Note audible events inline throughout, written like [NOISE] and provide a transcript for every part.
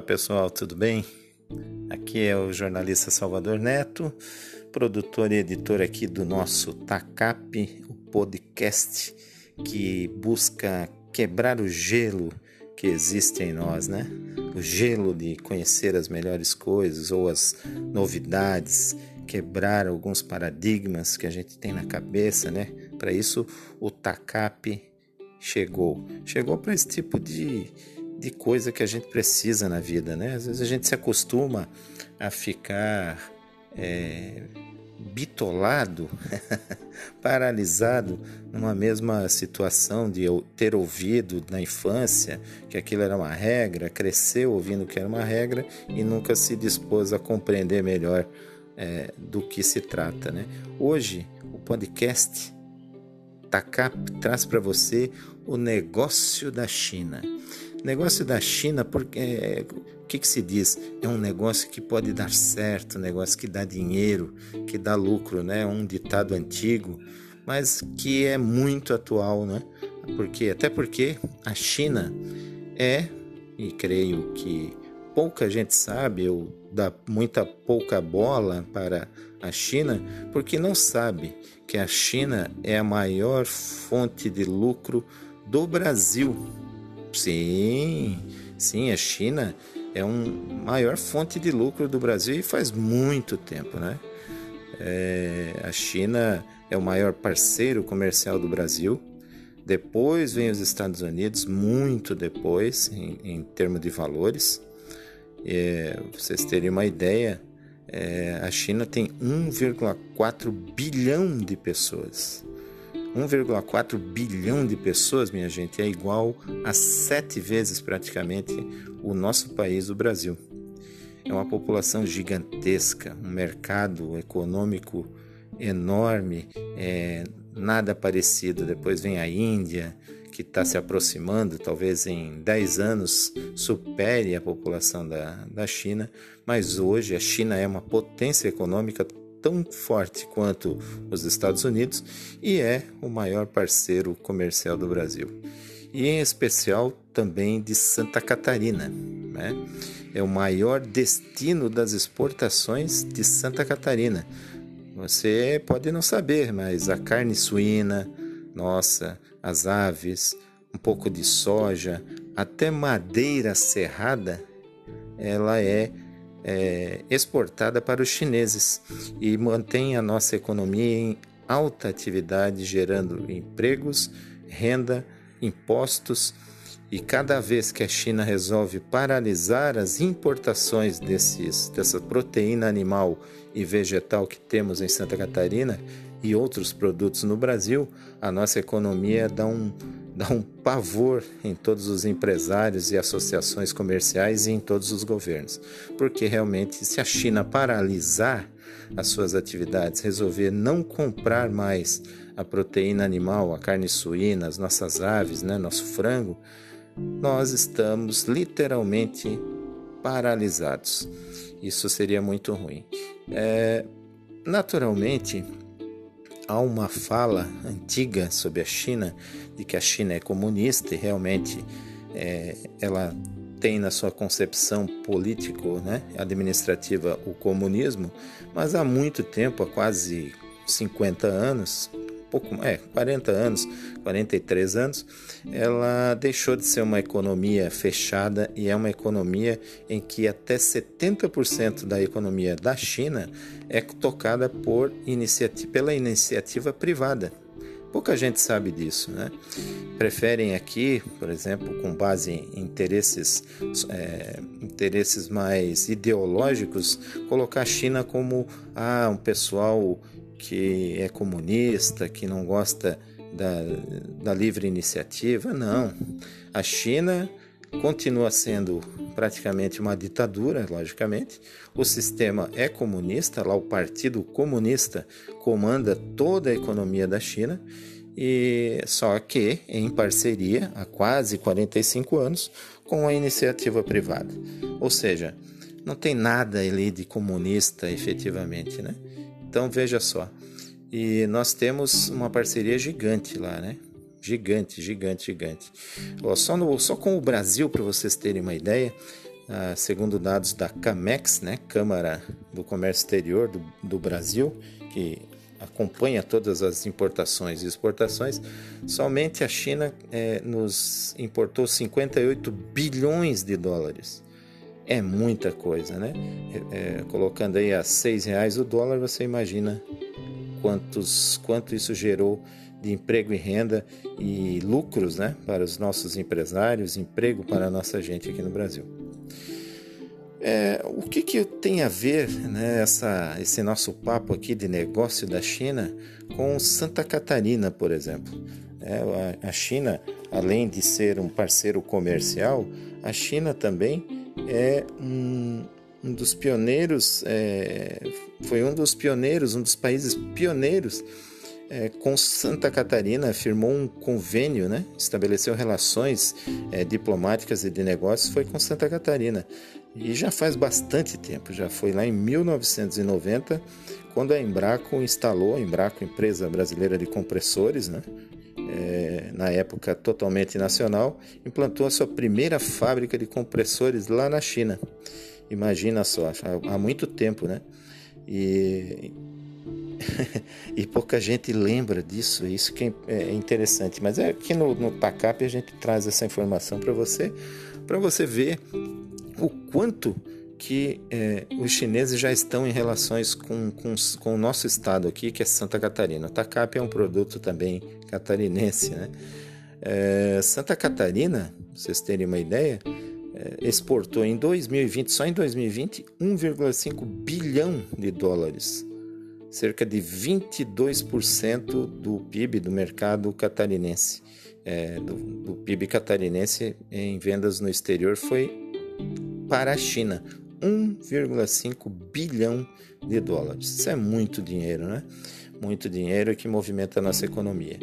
Olá pessoal, tudo bem? Aqui é o jornalista Salvador Neto, produtor e editor aqui do nosso TACAP, o podcast que busca quebrar o gelo que existe em nós, né? O gelo de conhecer as melhores coisas ou as novidades, quebrar alguns paradigmas que a gente tem na cabeça, né? Para isso o TACAP chegou. Chegou para esse tipo de de coisa que a gente precisa na vida, né? Às vezes a gente se acostuma a ficar é, bitolado, [LAUGHS] paralisado numa mesma situação de ter ouvido na infância que aquilo era uma regra, cresceu ouvindo que era uma regra e nunca se dispôs a compreender melhor é, do que se trata, né? Hoje o podcast TACAP traz para você o negócio da China. Negócio da China, porque é, o que, que se diz? É um negócio que pode dar certo, um negócio que dá dinheiro, que dá lucro, né? Um ditado antigo, mas que é muito atual, né? Porque até porque a China é, e creio que pouca gente sabe ou dá muita pouca bola para a China, porque não sabe que a China é a maior fonte de lucro do Brasil Sim, sim, a China é uma maior fonte de lucro do Brasil e faz muito tempo, né? É, a China é o maior parceiro comercial do Brasil. Depois vem os Estados Unidos, muito depois, em, em termos de valores. É, vocês terem uma ideia, é, a China tem 1,4 bilhão de pessoas. 1,4 bilhão de pessoas, minha gente, é igual a sete vezes praticamente o nosso país, o Brasil. É uma população gigantesca, um mercado econômico enorme, é, nada parecido. Depois vem a Índia, que está se aproximando, talvez em 10 anos supere a população da, da China, mas hoje a China é uma potência econômica tão forte quanto os Estados Unidos e é o maior parceiro comercial do Brasil. E em especial também de Santa Catarina. Né? É o maior destino das exportações de Santa Catarina. Você pode não saber, mas a carne suína, nossa, as aves, um pouco de soja, até madeira serrada, ela é é, exportada para os chineses e mantém a nossa economia em alta atividade, gerando empregos, renda, impostos. E cada vez que a China resolve paralisar as importações desses, dessa proteína animal e vegetal que temos em Santa Catarina e outros produtos no Brasil, a nossa economia dá um, dá um pavor em todos os empresários e associações comerciais e em todos os governos. Porque realmente, se a China paralisar as suas atividades, resolver não comprar mais a proteína animal, a carne suína, as nossas aves, né, nosso frango, nós estamos literalmente paralisados. Isso seria muito ruim. É, naturalmente, há uma fala antiga sobre a China, de que a China é comunista e realmente é, ela tem na sua concepção político, né, administrativa o comunismo, mas há muito tempo, há quase 50 anos, pouco, é, 40 anos, 43 anos, ela deixou de ser uma economia fechada e é uma economia em que até 70% da economia da China é tocada por iniciativa, pela iniciativa privada. Pouca gente sabe disso, né? Preferem aqui, por exemplo, com base em interesses, é, interesses mais ideológicos, colocar a China como ah, um pessoal que é comunista, que não gosta da, da livre iniciativa. Não. A China continua sendo praticamente uma ditadura, logicamente. O sistema é comunista, lá o Partido Comunista comanda toda a economia da China, e só que em parceria há quase 45 anos com a iniciativa privada. Ou seja, não tem nada ali de comunista efetivamente, né? Então veja só. E nós temos uma parceria gigante lá, né? Gigante, gigante, gigante. Ó, só, no, só com o Brasil, para vocês terem uma ideia, ah, segundo dados da CAMEX, né, Câmara do Comércio Exterior do, do Brasil, que acompanha todas as importações e exportações, somente a China é, nos importou 58 bilhões de dólares. É muita coisa, né? É, é, colocando aí a seis reais o dólar, você imagina quantos, quanto isso gerou de emprego e renda e lucros, né, para os nossos empresários, emprego para a nossa gente aqui no Brasil. É, o que, que tem a ver né, essa, esse nosso papo aqui de negócio da China com Santa Catarina, por exemplo? É, a, a China, além de ser um parceiro comercial, a China também é um, um dos pioneiros, é, foi um dos pioneiros, um dos países pioneiros é, com Santa Catarina, firmou um convênio, né? estabeleceu relações é, diplomáticas e de negócios, foi com Santa Catarina. E já faz bastante tempo, já foi lá em 1990, quando a Embraco instalou, a Embraco, empresa brasileira de compressores, né? É, na época totalmente nacional, implantou a sua primeira fábrica de compressores lá na China. Imagina só, há muito tempo, né? E, [LAUGHS] e pouca gente lembra disso, isso que é, é interessante. Mas é aqui no, no TACAP a gente traz essa informação para você, para você ver o quanto que é, os chineses já estão em relações com, com, com, o nosso estado aqui, que é Santa Catarina. O TACAP é um produto também catarinense. Né? É, Santa Catarina, pra vocês terem uma ideia, é, exportou em 2020, só em 2020, 1,5 bilhão de dólares, cerca de 22% do PIB do mercado catarinense. Do, do PIB catarinense em vendas no exterior foi para a China. 1,5 bilhão de dólares. Isso é muito dinheiro, né? Muito dinheiro que movimenta a nossa economia.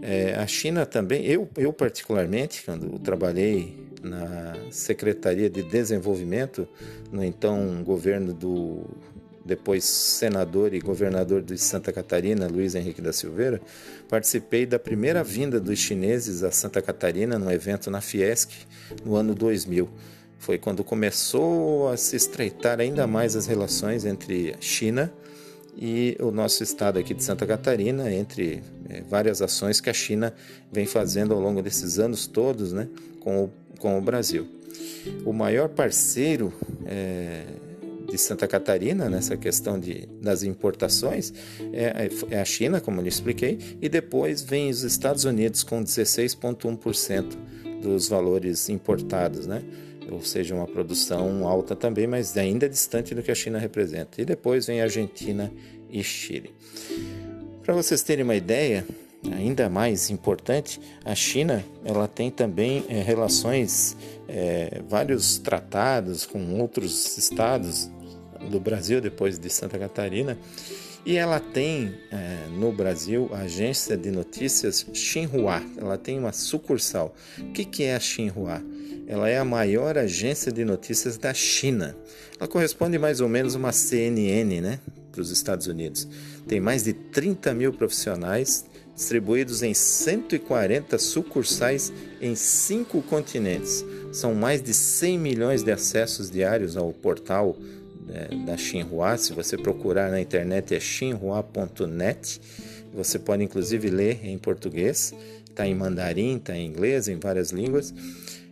É, a China também, eu, eu particularmente, quando trabalhei na Secretaria de Desenvolvimento, no então governo do depois senador e governador de Santa Catarina, Luiz Henrique da Silveira, participei da primeira vinda dos chineses a Santa Catarina no evento na Fiesc no ano 2000. Foi quando começou a se estreitar ainda mais as relações entre China e o nosso estado aqui de Santa Catarina, entre é, várias ações que a China vem fazendo ao longo desses anos todos né, com, o, com o Brasil. O maior parceiro é, de Santa Catarina nessa questão de, das importações é, é a China, como eu lhe expliquei, e depois vem os Estados Unidos com 16,1% dos valores importados, né? Ou seja, uma produção alta também, mas ainda distante do que a China representa. E depois vem Argentina e Chile. Para vocês terem uma ideia, ainda mais importante, a China ela tem também é, relações, é, vários tratados com outros estados do Brasil, depois de Santa Catarina, e ela tem é, no Brasil a agência de notícias Xinhua. Ela tem uma sucursal. O que, que é a Xinhua? Ela é a maior agência de notícias da China. Ela corresponde mais ou menos a uma CNN, né, para os Estados Unidos. Tem mais de 30 mil profissionais distribuídos em 140 sucursais em cinco continentes. São mais de 100 milhões de acessos diários ao portal é, da Xinhua. Se você procurar na internet é xinhua.net. Você pode inclusive ler em português, está em mandarim, está em inglês, em várias línguas.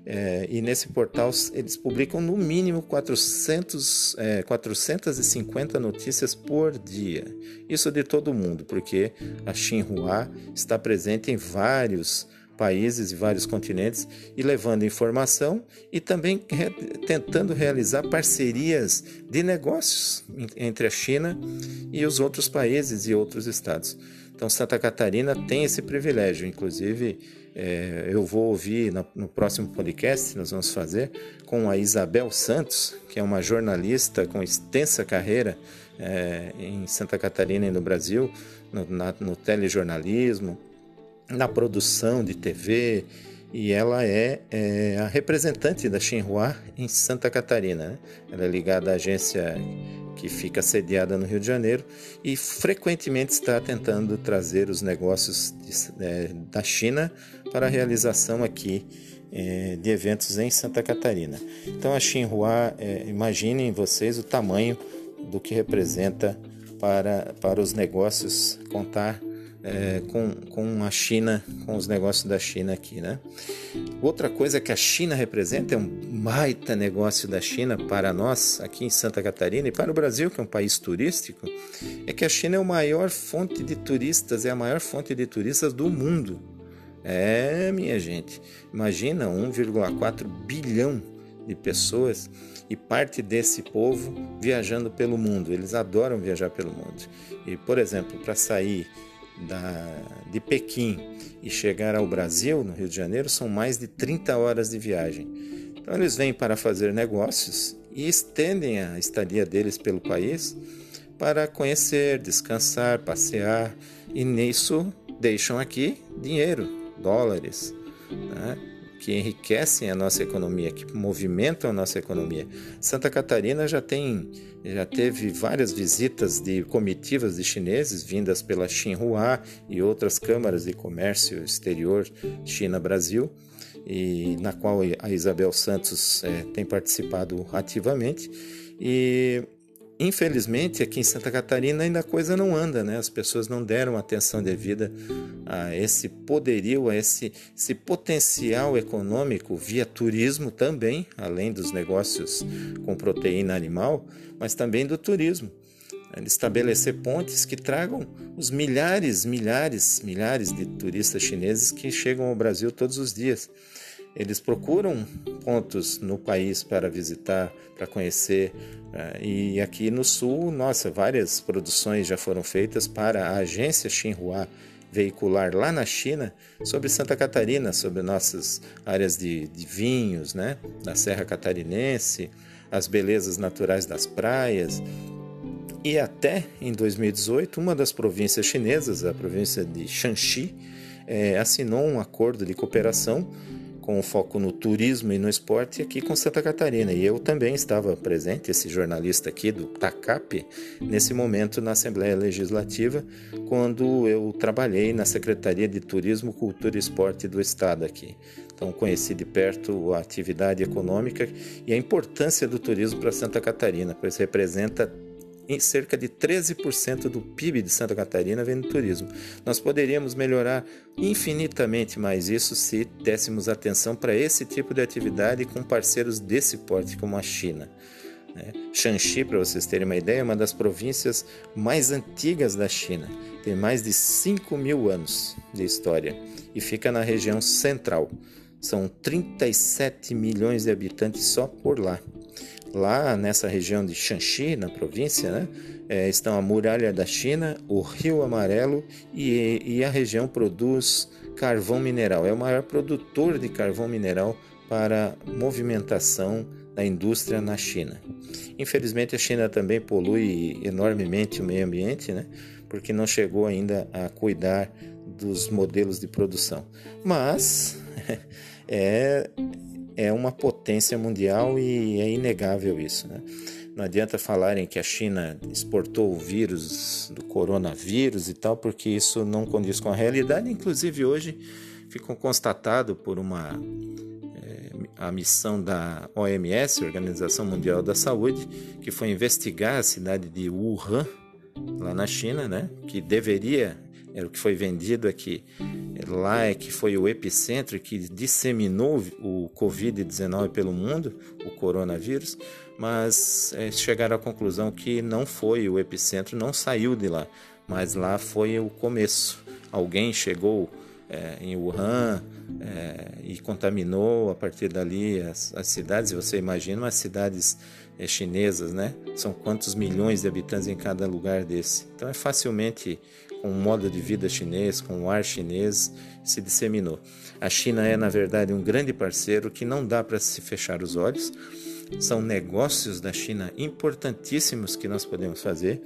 É, e nesse portal eles publicam no mínimo 400, é, 450 notícias por dia. Isso de todo mundo, porque a Xinhua está presente em vários países e vários continentes e levando informação e também re tentando realizar parcerias de negócios entre a China e os outros países e outros estados. Então, Santa Catarina tem esse privilégio, inclusive é, eu vou ouvir no, no próximo podcast nós vamos fazer com a Isabel Santos, que é uma jornalista com extensa carreira é, em Santa Catarina e no Brasil, no, na, no telejornalismo, na produção de TV, e ela é, é, a representante da Xinhua em Santa Catarina. Né? Ela é ligada à agência que fica sediada no Rio de Janeiro e frequentemente está tentando trazer os negócios de, é, da China para a realização aqui é, de eventos em Santa Catarina. Então a Xinhua, é, imaginem vocês o tamanho do que representa para, para os negócios contar é, com, com a China, com os negócios da China aqui, né? Outra coisa que a China representa é um baita negócio da China para nós aqui em Santa Catarina e para o Brasil, que é um país turístico, é que a China é a maior fonte de turistas, é a maior fonte de turistas do mundo. É, minha gente, imagina 1,4 bilhão de pessoas e parte desse povo viajando pelo mundo. Eles adoram viajar pelo mundo. E, por exemplo, para sair da, de Pequim e chegar ao Brasil, no Rio de Janeiro, são mais de 30 horas de viagem. Então, eles vêm para fazer negócios e estendem a estadia deles pelo país para conhecer, descansar, passear e nisso deixam aqui dinheiro, dólares. Né? Que enriquecem a nossa economia, que movimentam a nossa economia. Santa Catarina já tem já teve várias visitas de comitivas de chineses vindas pela Xinhua e outras câmaras de comércio exterior China-Brasil, e na qual a Isabel Santos é, tem participado ativamente. E Infelizmente, aqui em Santa Catarina ainda a coisa não anda, né? As pessoas não deram atenção devida a esse poderio, a esse, esse potencial econômico via turismo também, além dos negócios com proteína animal, mas também do turismo. Estabelecer pontes que tragam os milhares, milhares, milhares de turistas chineses que chegam ao Brasil todos os dias. Eles procuram pontos no país para visitar, para conhecer. Né? E aqui no sul, nossa, várias produções já foram feitas para a agência Xinhua veicular lá na China sobre Santa Catarina, sobre nossas áreas de, de vinhos, né? da Serra Catarinense, as belezas naturais das praias. E até em 2018, uma das províncias chinesas, a província de Shanxi, é, assinou um acordo de cooperação com foco no turismo e no esporte aqui com Santa Catarina. E eu também estava presente, esse jornalista aqui do TACAP, nesse momento na Assembleia Legislativa, quando eu trabalhei na Secretaria de Turismo, Cultura e Esporte do Estado aqui. Então conheci de perto a atividade econômica e a importância do turismo para Santa Catarina, pois representa em cerca de 13% do PIB de Santa Catarina vem do turismo. Nós poderíamos melhorar infinitamente mais isso se dessemos atenção para esse tipo de atividade com parceiros desse porte, como a China. Né? Shanxi, para vocês terem uma ideia, é uma das províncias mais antigas da China. Tem mais de 5 mil anos de história e fica na região central. São 37 milhões de habitantes só por lá. Lá nessa região de Shanxi, na província, né, é, estão a muralha da China, o Rio Amarelo e, e a região produz carvão mineral. É o maior produtor de carvão mineral para movimentação da indústria na China. Infelizmente, a China também polui enormemente o meio ambiente, né? porque não chegou ainda a cuidar dos modelos de produção. Mas [LAUGHS] é, é uma potência mundial e é inegável isso. Né? Não adianta falarem que a China exportou o vírus do coronavírus e tal, porque isso não condiz com a realidade. Inclusive, hoje ficou constatado por uma é, a missão da OMS, Organização Mundial da Saúde, que foi investigar a cidade de Wuhan, lá na China, né, que deveria era o que foi vendido aqui. Lá é que foi o epicentro que disseminou o Covid-19 pelo mundo, o coronavírus, mas é, chegaram à conclusão que não foi o epicentro, não saiu de lá, mas lá foi o começo. Alguém chegou é, em Wuhan é, e contaminou a partir dali as, as cidades. Você imagina as cidades chinesas, né? São quantos milhões de habitantes em cada lugar desse? Então é facilmente com o modo de vida chinês, com o ar chinês, se disseminou. A China é, na verdade, um grande parceiro que não dá para se fechar os olhos. São negócios da China importantíssimos que nós podemos fazer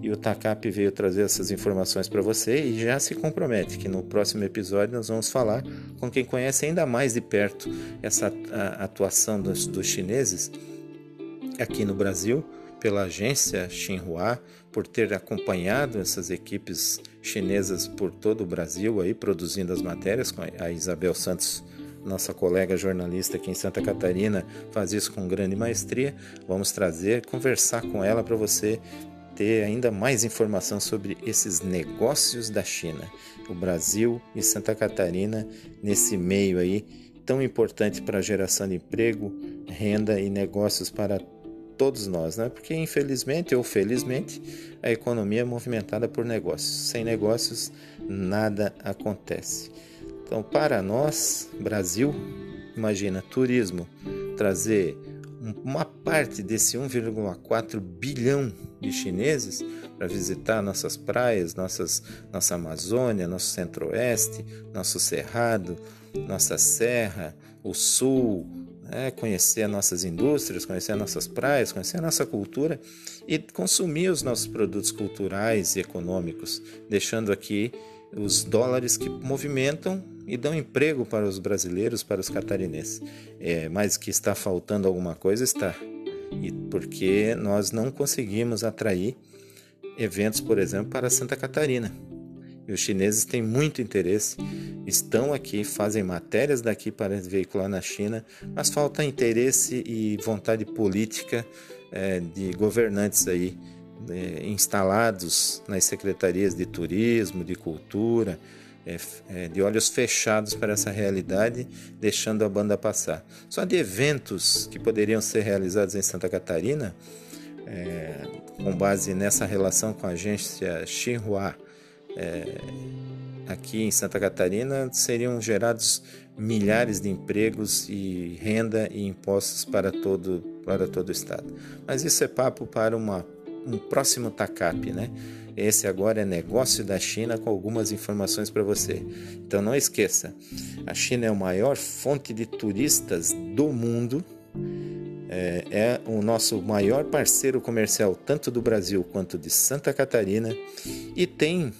e o TACAP veio trazer essas informações para você e já se compromete que no próximo episódio nós vamos falar com quem conhece ainda mais de perto essa atuação dos, dos chineses aqui no Brasil pela agência Xinhua por ter acompanhado essas equipes chinesas por todo o Brasil aí produzindo as matérias com a Isabel Santos nossa colega jornalista aqui em Santa Catarina faz isso com grande maestria. Vamos trazer, conversar com ela para você ter ainda mais informação sobre esses negócios da China, o Brasil e Santa Catarina nesse meio aí tão importante para a geração de emprego, renda e negócios para todos nós, né? Porque infelizmente ou felizmente a economia é movimentada por negócios. Sem negócios nada acontece. Então, para nós, Brasil, imagina turismo trazer uma parte desse 1,4 bilhão de chineses para visitar nossas praias, nossas, nossa Amazônia, nosso centro-oeste, nosso cerrado, nossa serra, o sul, né? conhecer nossas indústrias, conhecer nossas praias, conhecer a nossa cultura e consumir os nossos produtos culturais e econômicos, deixando aqui os dólares que movimentam e dão emprego para os brasileiros, para os catarinenses. É, mas que está faltando alguma coisa, está. E porque nós não conseguimos atrair eventos, por exemplo, para Santa Catarina. E os chineses têm muito interesse, estão aqui, fazem matérias daqui para veicular na China, mas falta interesse e vontade política é, de governantes aí é, instalados nas secretarias de turismo, de cultura, é, é, de olhos fechados para essa realidade, deixando a banda passar. Só de eventos que poderiam ser realizados em Santa Catarina, é, com base nessa relação com a agência Xinhua, é, aqui em Santa Catarina, seriam gerados milhares de empregos e renda e impostos para todo, para todo o estado. Mas isso é papo para uma, um próximo TACAP, né? Esse agora é negócio da China com algumas informações para você. Então não esqueça, a China é a maior fonte de turistas do mundo. É, é o nosso maior parceiro comercial, tanto do Brasil quanto de Santa Catarina, e tem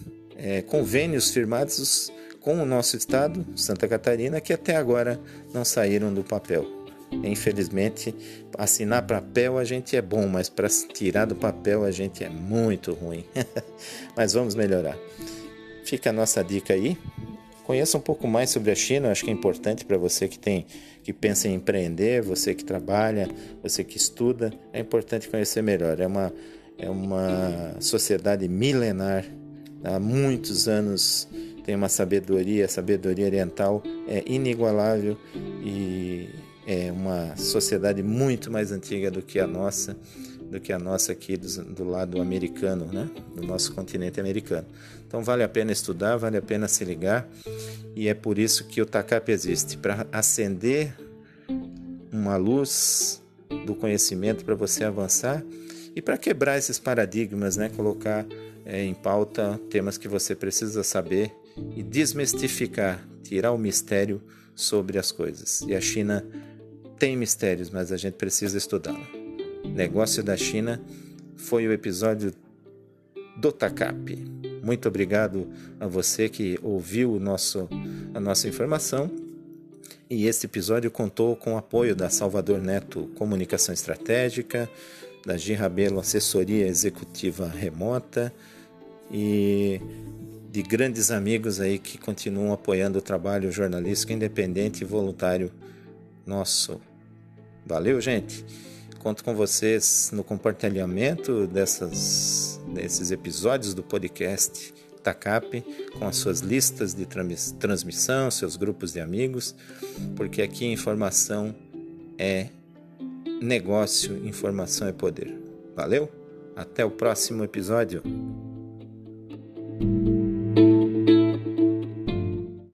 é, convênios firmados com o nosso estado, Santa Catarina, que até agora não saíram do papel. Infelizmente, assinar papel a gente é bom, mas para tirar do papel a gente é muito ruim. [LAUGHS] mas vamos melhorar. Fica a nossa dica aí. Conheça um pouco mais sobre a China, acho que é importante para você que tem que pensa em empreender, você que trabalha, você que estuda, é importante conhecer melhor. É uma é uma sociedade milenar, há muitos anos tem uma sabedoria, a sabedoria oriental é inigualável e é uma sociedade muito mais antiga do que a nossa, do que a nossa aqui do, do, lado americano, né? do nosso continente americano. Então vale a pena estudar, vale a pena se ligar e é por isso que o TACAP existe para acender uma luz do conhecimento para você avançar e para quebrar esses paradigmas, né? colocar é, em pauta temas que você precisa saber e desmistificar, tirar o mistério sobre as coisas. E a China tem mistérios, mas a gente precisa estudá-la. Negócio da China foi o episódio do TACAP. Muito obrigado a você que ouviu o nosso, a nossa informação. E este episódio contou com o apoio da Salvador Neto Comunicação Estratégica, da Girabelo Assessoria Executiva Remota e de grandes amigos aí que continuam apoiando o trabalho jornalístico independente e voluntário nosso. Valeu, gente. Conto com vocês no compartilhamento dessas, desses episódios do podcast TACAP, com as suas listas de transmissão, seus grupos de amigos, porque aqui informação é negócio, informação é poder. Valeu? Até o próximo episódio.